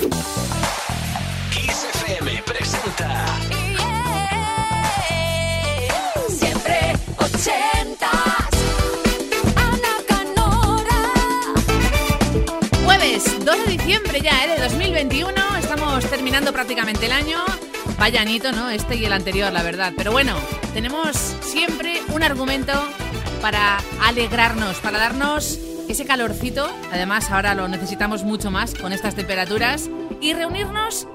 Kiss FM presenta. Siempre ochentas. Ana Canora. Jueves 2 de diciembre ya, ¿eh? De 2021. Estamos terminando prácticamente el año. Vaya anito, ¿no? Este y el anterior, la verdad. Pero bueno, tenemos siempre un argumento para alegrarnos, para darnos ese calorcito. Además, ahora lo necesitamos mucho más con estas temperaturas. Y reunirnos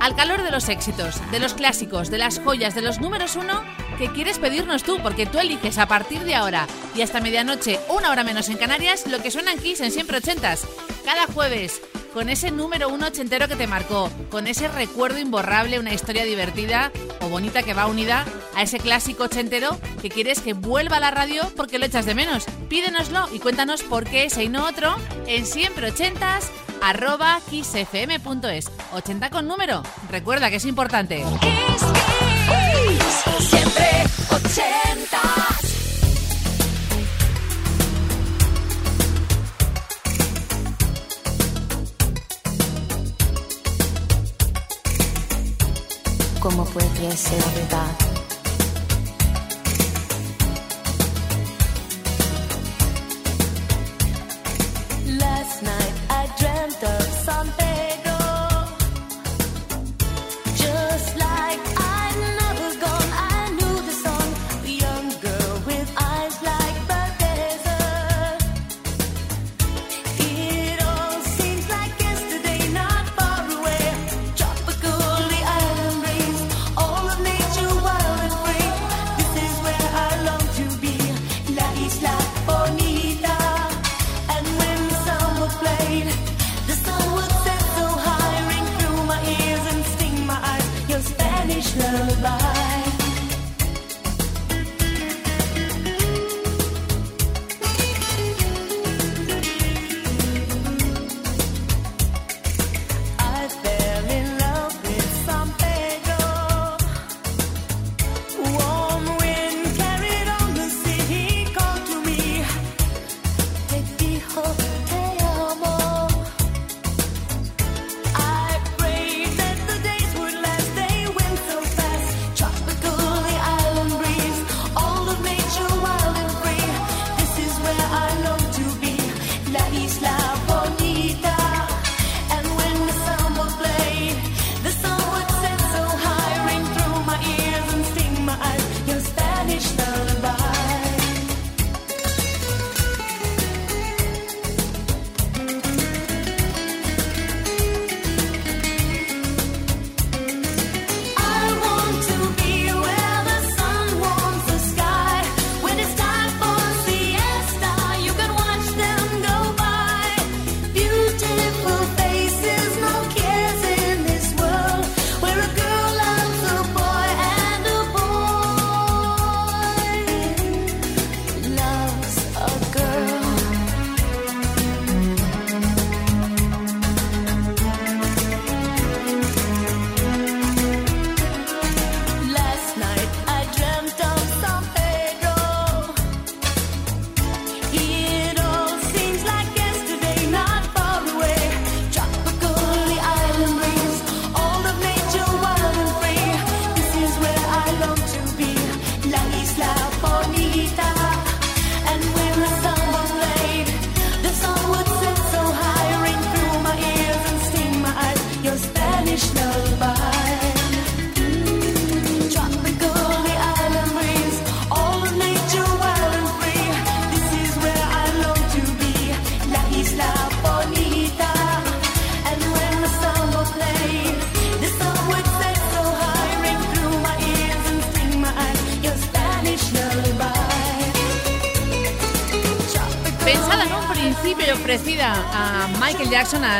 al calor de los éxitos, de los clásicos, de las joyas, de los números uno que quieres pedirnos tú, porque tú eliges a partir de ahora y hasta medianoche, una hora menos en Canarias, lo que suena en Kiss en siempre ochentas. Cada jueves, con ese número uno ochentero que te marcó, con ese recuerdo imborrable, una historia divertida o bonita que va unida a ese clásico ochentero que quieres que vuelva a la radio porque lo echas de menos. Pídenoslo y cuéntanos por qué ese y no otro en siempre ochentas arroba kissfm.es 80 con número. Recuerda que es importante. Siempre ochentas. ¿Cómo puede ser verdad?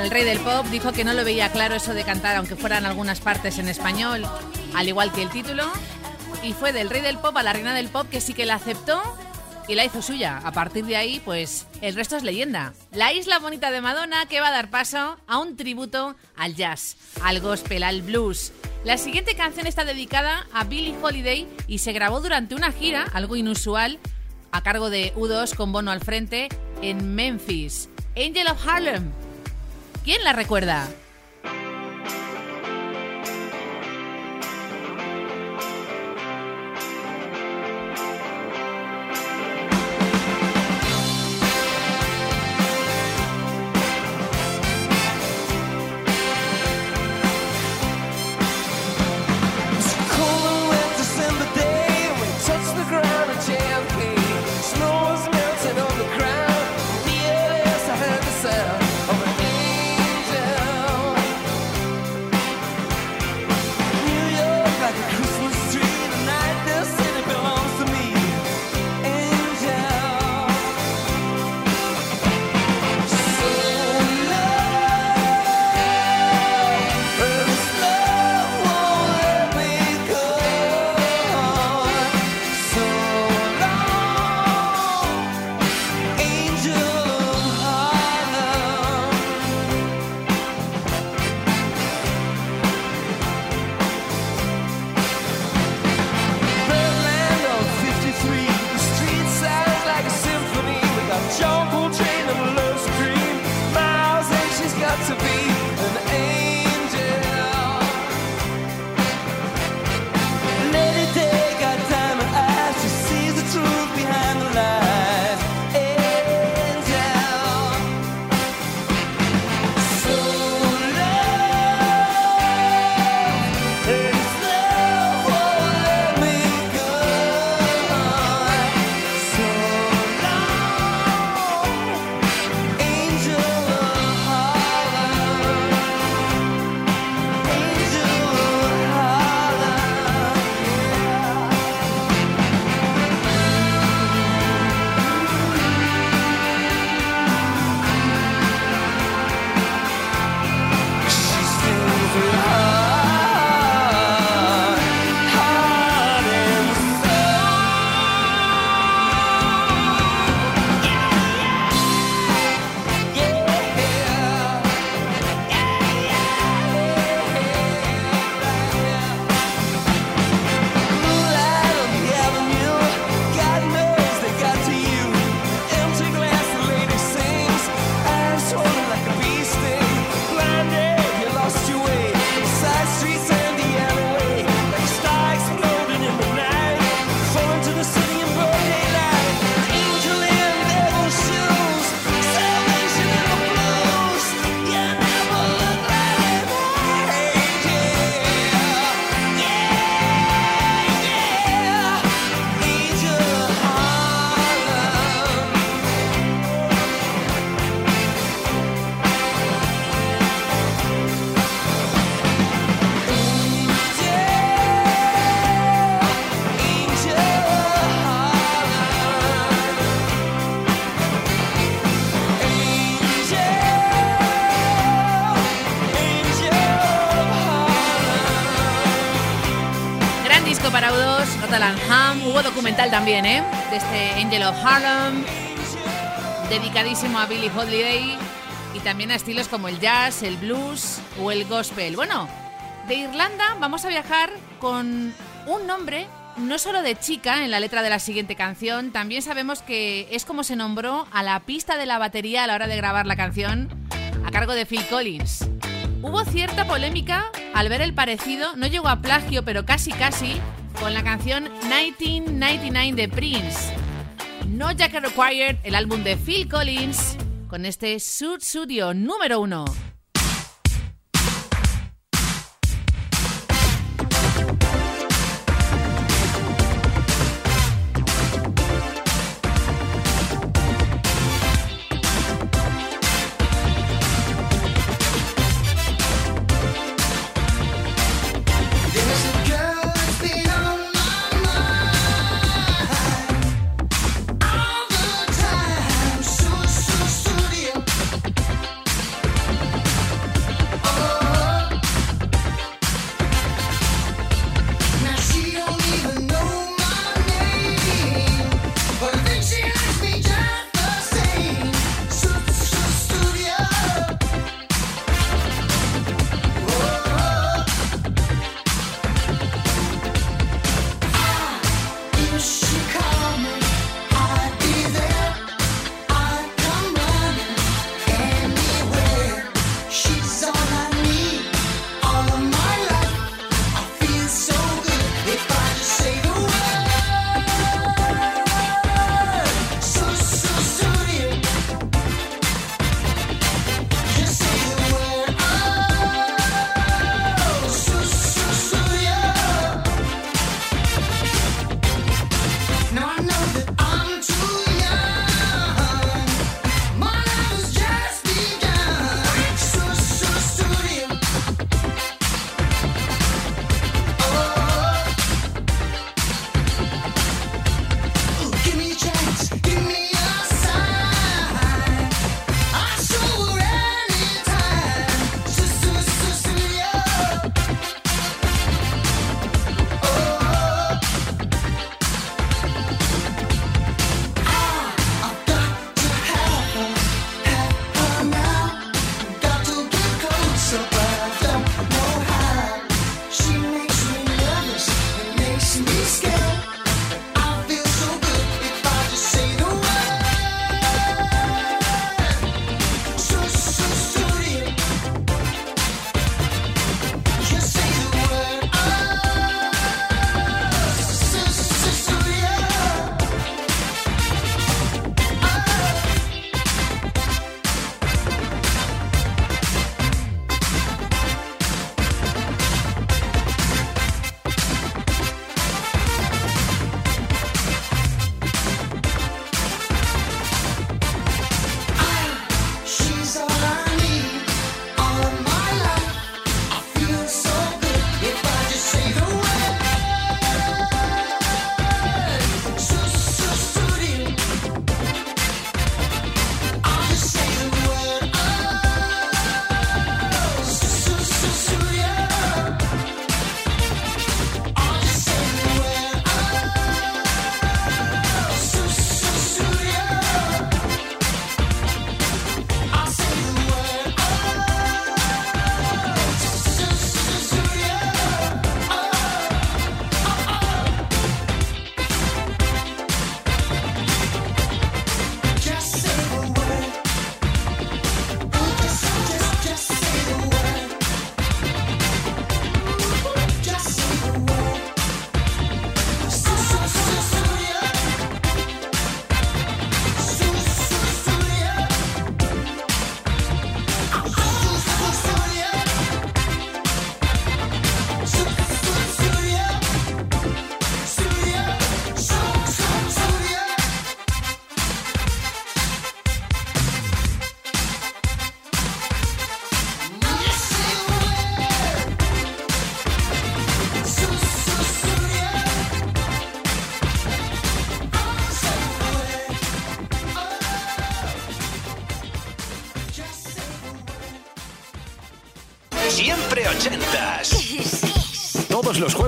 Al rey del pop, dijo que no lo veía claro eso de cantar, aunque fueran algunas partes en español, al igual que el título. Y fue del rey del pop a la reina del pop que sí que la aceptó y la hizo suya. A partir de ahí, pues el resto es leyenda. La isla bonita de Madonna que va a dar paso a un tributo al jazz, al gospel, al blues. La siguiente canción está dedicada a Billie Holiday y se grabó durante una gira, algo inusual, a cargo de U2 con Bono al frente en Memphis. Angel of Harlem. ¿Quién la recuerda? Documental también, ¿eh? De este Angel of Harlem. Dedicadísimo a Billie Holiday. Y también a estilos como el jazz, el blues o el gospel. Bueno, de Irlanda vamos a viajar con un nombre no solo de chica en la letra de la siguiente canción, también sabemos que es como se nombró a la pista de la batería a la hora de grabar la canción a cargo de Phil Collins. Hubo cierta polémica al ver el parecido, no llegó a plagio, pero casi casi, con la canción 1999 de Prince. No Jacket Required, el álbum de Phil Collins, con este Suit Studio número uno.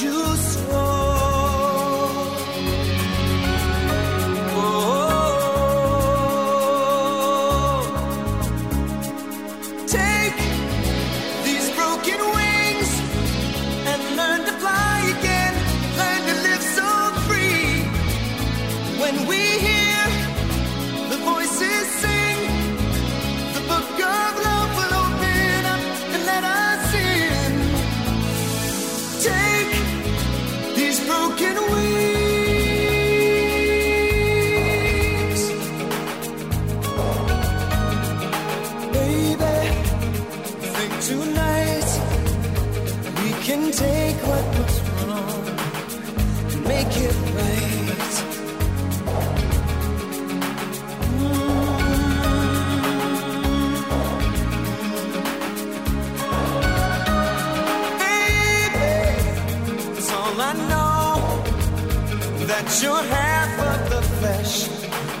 You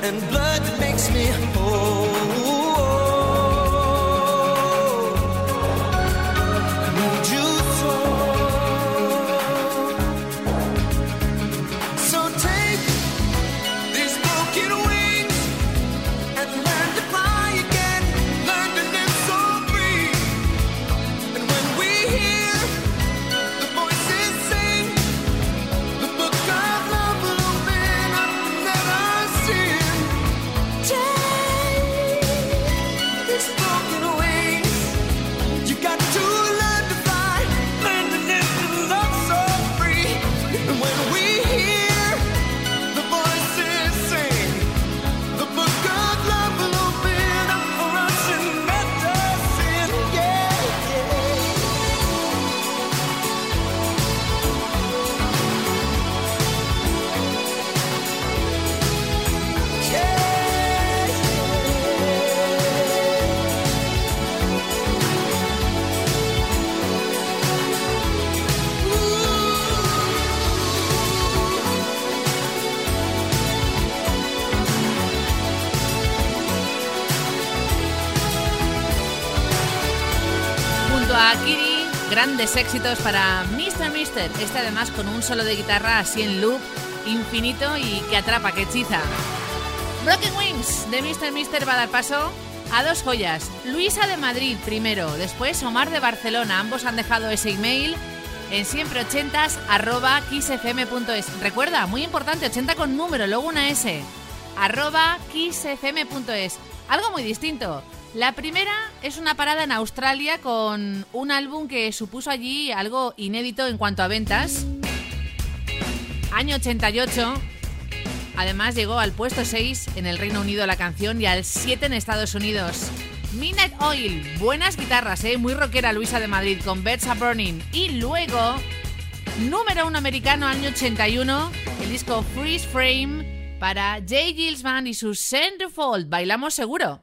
and blood that makes me grandes éxitos para Mr. Mister. Este además con un solo de guitarra así en loop, infinito y que atrapa, que hechiza. Broken Wings de Mr. Mister va a dar paso a dos joyas. Luisa de Madrid primero, después Omar de Barcelona. Ambos han dejado ese email en siempre80s arroba kissfm.es. Recuerda, muy importante, 80 con número, luego una S. arroba kissfm.es. Algo muy distinto. La primera es una parada en Australia con un álbum que supuso allí algo inédito en cuanto a ventas. Año 88. Además llegó al puesto 6 en el Reino Unido la canción y al 7 en Estados Unidos. Midnight Oil, buenas guitarras, ¿eh? muy rockera Luisa de Madrid con Are Burning. Y luego, número 1 americano año 81, el disco Freeze Frame para Jay Gills Band y su Centerfold. Bailamos seguro.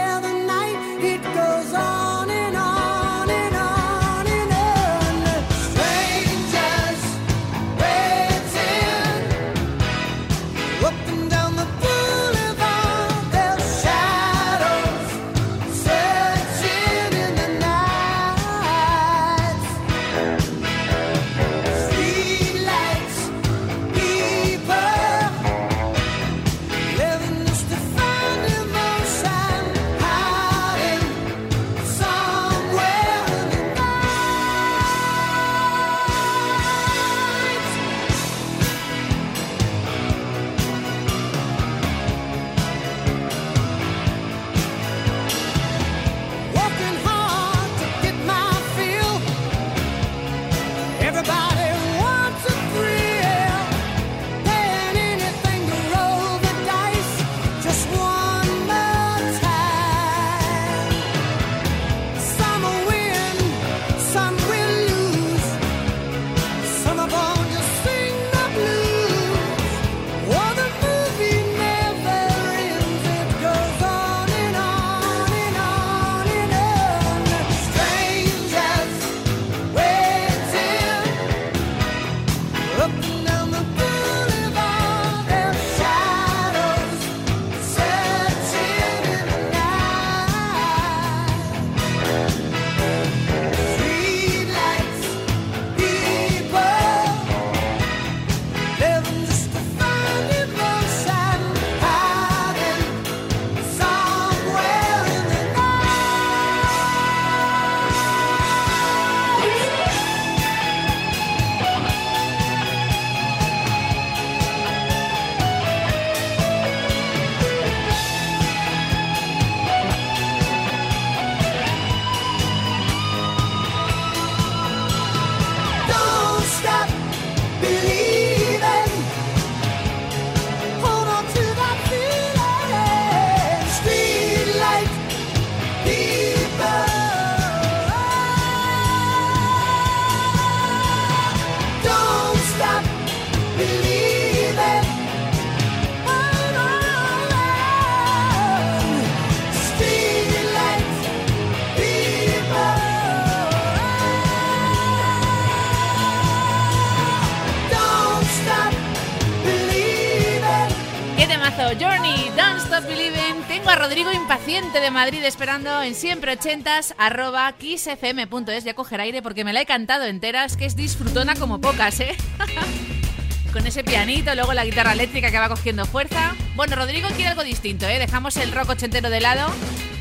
de Madrid esperando en siempre ochentas arroba kissfm.es. Ya coger aire porque me la he cantado entera. Es que es disfrutona como pocas, ¿eh? Con ese pianito, luego la guitarra eléctrica que va cogiendo fuerza. Bueno, Rodrigo quiere algo distinto, ¿eh? Dejamos el rock ochentero de lado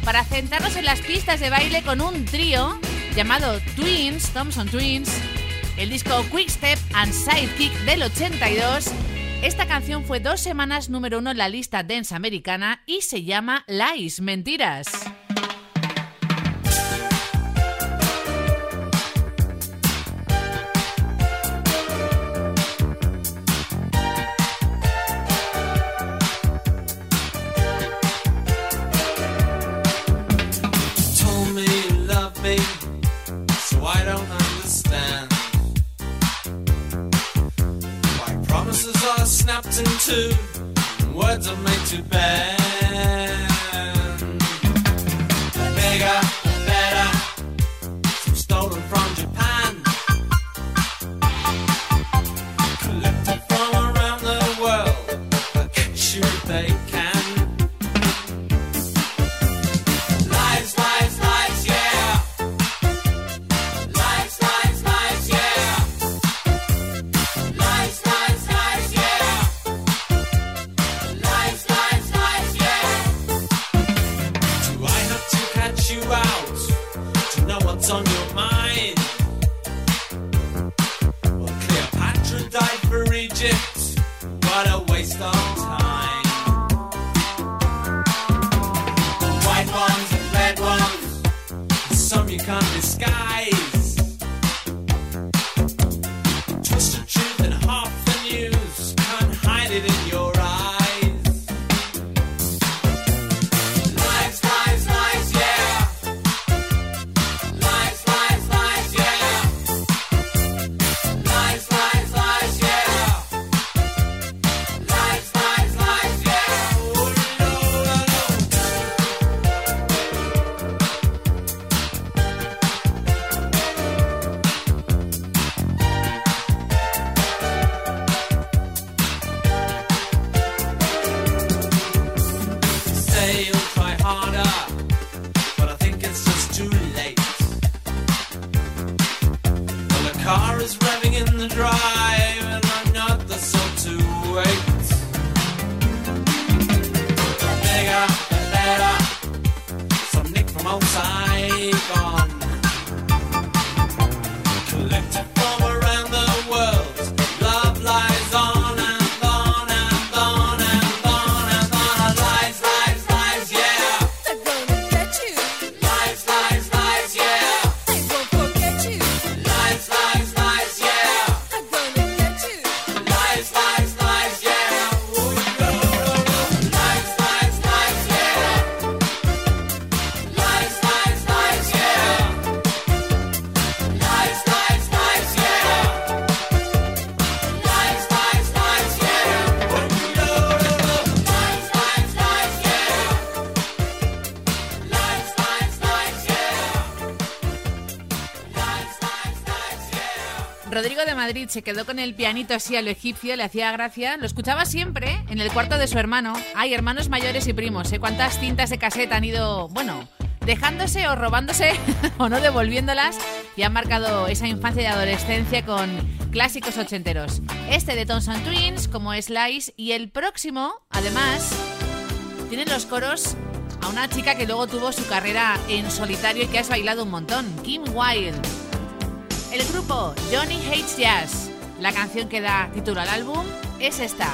para centrarnos en las pistas de baile con un trío llamado Twins, Thompson Twins, el disco Quick Step and Sidekick del 82. Esta canción fue dos semanas número uno en la lista dance americana y se llama Lies, Mentiras. to you can't disguise. de Madrid se quedó con el pianito así a lo egipcio, le hacía gracia. Lo escuchaba siempre en el cuarto de su hermano. Hay hermanos mayores y primos, ¿eh? ¿Cuántas cintas de caseta han ido, bueno, dejándose o robándose o no devolviéndolas? Y han marcado esa infancia y adolescencia con clásicos ochenteros. Este de Thompson Twins, como Slice, y el próximo, además, tienen los coros a una chica que luego tuvo su carrera en solitario y que has bailado un montón, Kim Wilde. El grupo Johnny Hates Jazz. La canción que da título al álbum es esta,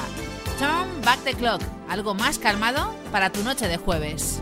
Turn Back the Clock, algo más calmado para tu noche de jueves.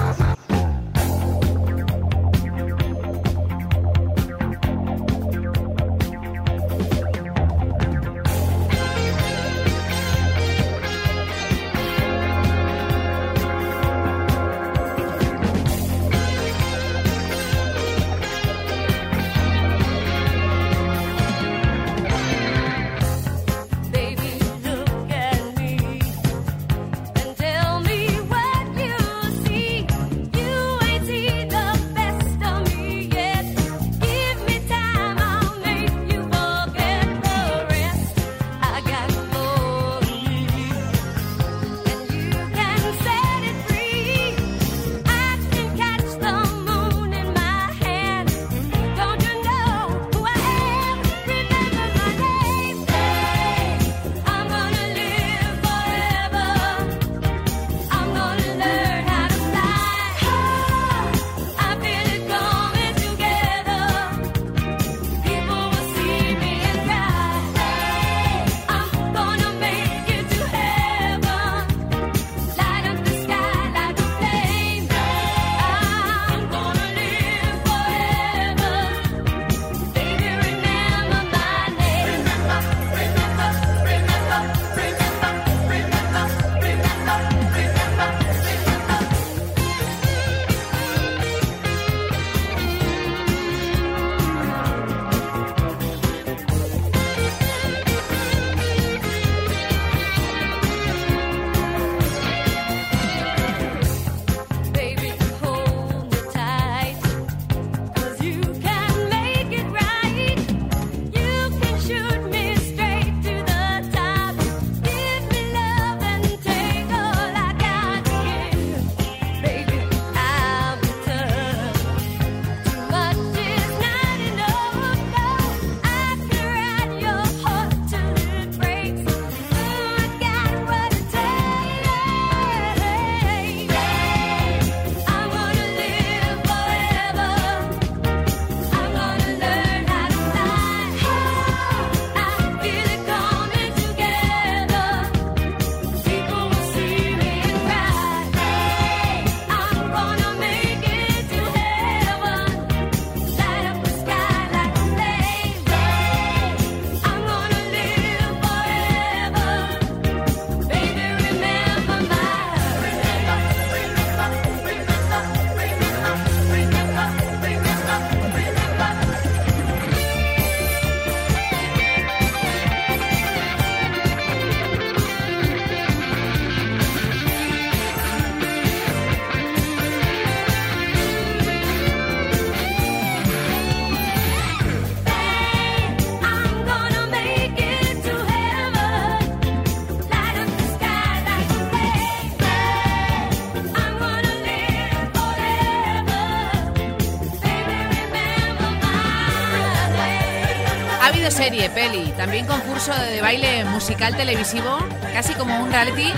Serie, también concurso de baile musical televisivo, casi como un reality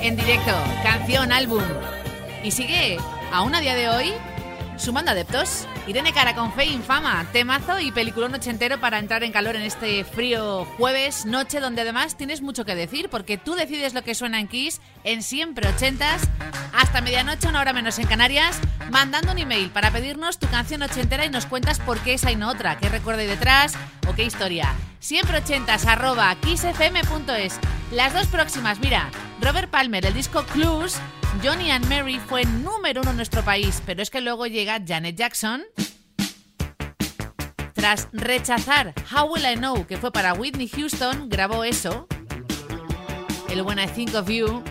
en directo, canción, álbum. Y sigue, aún a día de hoy, sumando adeptos. Irene Cara con Fe Infama, temazo y peliculón ochentero para entrar en calor en este frío jueves, noche, donde además tienes mucho que decir, porque tú decides lo que suena en Kiss en siempre ochentas, hasta medianoche, una hora menos en Canarias, mandando un email para pedirnos tu canción ochentera y nos cuentas por qué esa y no otra, qué recuerdo hay detrás o qué historia. Siempre ochentas arroba kissfm.es. Las dos próximas, mira, Robert Palmer, el disco Clues, Johnny and Mary fue número uno en nuestro país, pero es que luego llega Janet Jackson. Tras rechazar How Will I Know, que fue para Whitney Houston, grabó eso, el When I Think of You,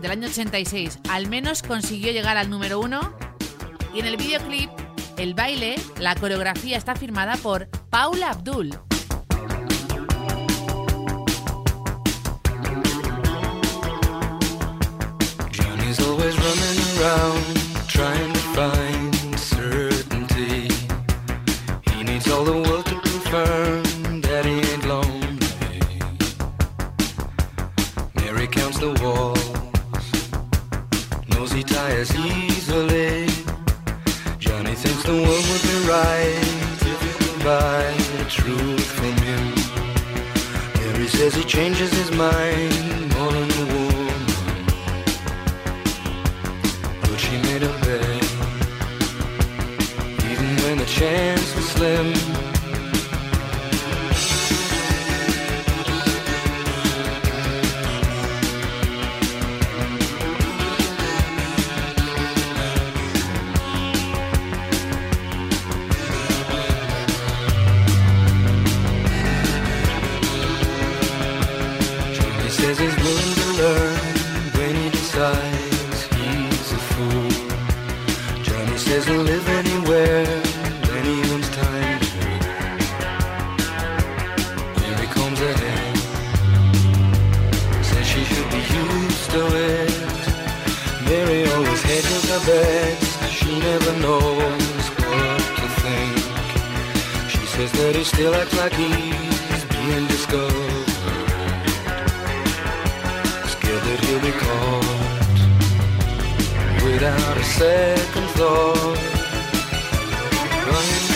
del año 86. Al menos consiguió llegar al número uno. Y en el videoclip, el baile, la coreografía está firmada por Paula Abdul. Without a second thought. Running